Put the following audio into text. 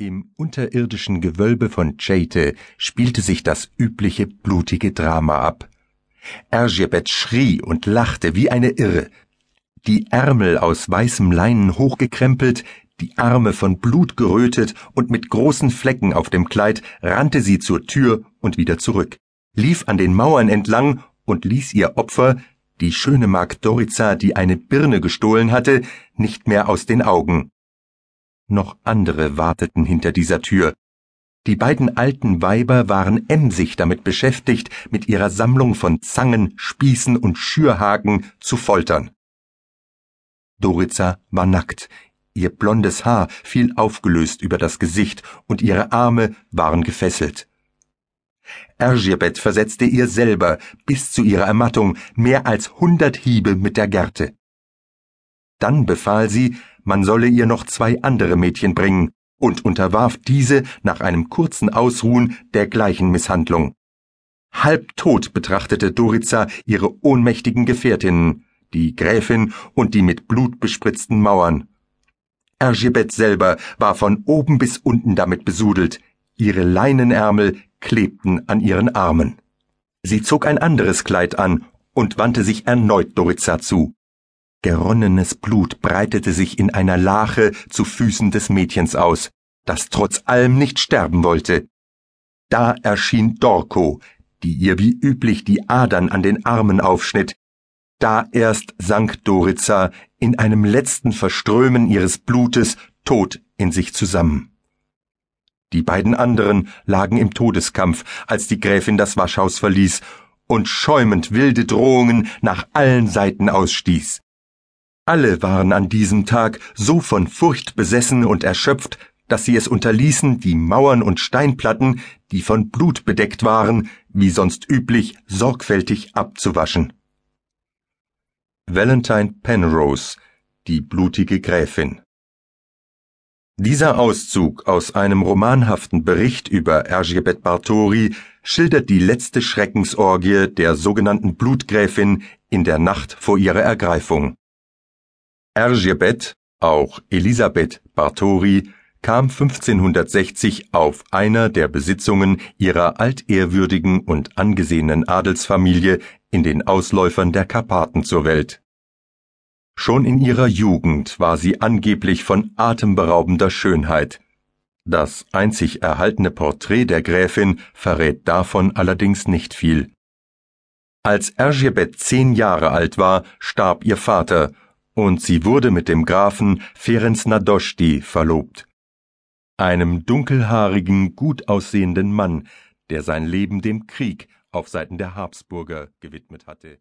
Im unterirdischen Gewölbe von Chete spielte sich das übliche blutige Drama ab. Ergebet schrie und lachte wie eine Irre. Die Ärmel aus weißem Leinen hochgekrempelt, die Arme von Blut gerötet und mit großen Flecken auf dem Kleid rannte sie zur Tür und wieder zurück, lief an den Mauern entlang und ließ ihr Opfer, die schöne Magd Doriza, die eine Birne gestohlen hatte, nicht mehr aus den Augen. Noch andere warteten hinter dieser Tür. Die beiden alten Weiber waren emsig damit beschäftigt, mit ihrer Sammlung von Zangen, Spießen und Schürhaken zu foltern. Doriza war nackt, ihr blondes Haar fiel aufgelöst über das Gesicht und ihre Arme waren gefesselt. Ergirbet versetzte ihr selber bis zu ihrer Ermattung mehr als hundert Hiebe mit der Gerte. Dann befahl sie, man solle ihr noch zwei andere Mädchen bringen und unterwarf diese nach einem kurzen Ausruhen der gleichen Misshandlung. Halbtot betrachtete Doriza ihre ohnmächtigen Gefährtinnen, die Gräfin und die mit Blut bespritzten Mauern. Ergebet selber war von oben bis unten damit besudelt, ihre Leinenärmel klebten an ihren Armen. Sie zog ein anderes Kleid an und wandte sich erneut Doriza zu. Geronnenes Blut breitete sich in einer Lache zu Füßen des Mädchens aus, das trotz allem nicht sterben wollte. Da erschien Dorko, die ihr wie üblich die Adern an den Armen aufschnitt. Da erst sank Doriza in einem letzten Verströmen ihres Blutes tot in sich zusammen. Die beiden anderen lagen im Todeskampf, als die Gräfin das Waschhaus verließ und schäumend wilde Drohungen nach allen Seiten ausstieß. Alle waren an diesem Tag so von Furcht besessen und erschöpft, dass sie es unterließen, die Mauern und Steinplatten, die von Blut bedeckt waren, wie sonst üblich, sorgfältig abzuwaschen. Valentine Penrose, die blutige Gräfin. Dieser Auszug aus einem romanhaften Bericht über Ergebet Bartori schildert die letzte Schreckensorgie der sogenannten Blutgräfin in der Nacht vor ihrer Ergreifung. Ergebet, auch Elisabeth Bartori, kam 1560 auf einer der Besitzungen ihrer altehrwürdigen und angesehenen Adelsfamilie in den Ausläufern der Karpaten zur Welt. Schon in ihrer Jugend war sie angeblich von atemberaubender Schönheit. Das einzig erhaltene Porträt der Gräfin verrät davon allerdings nicht viel. Als Ergebet zehn Jahre alt war, starb ihr Vater und sie wurde mit dem Grafen Ferenc Nadoschti verlobt, einem dunkelhaarigen, gut aussehenden Mann, der sein Leben dem Krieg auf Seiten der Habsburger gewidmet hatte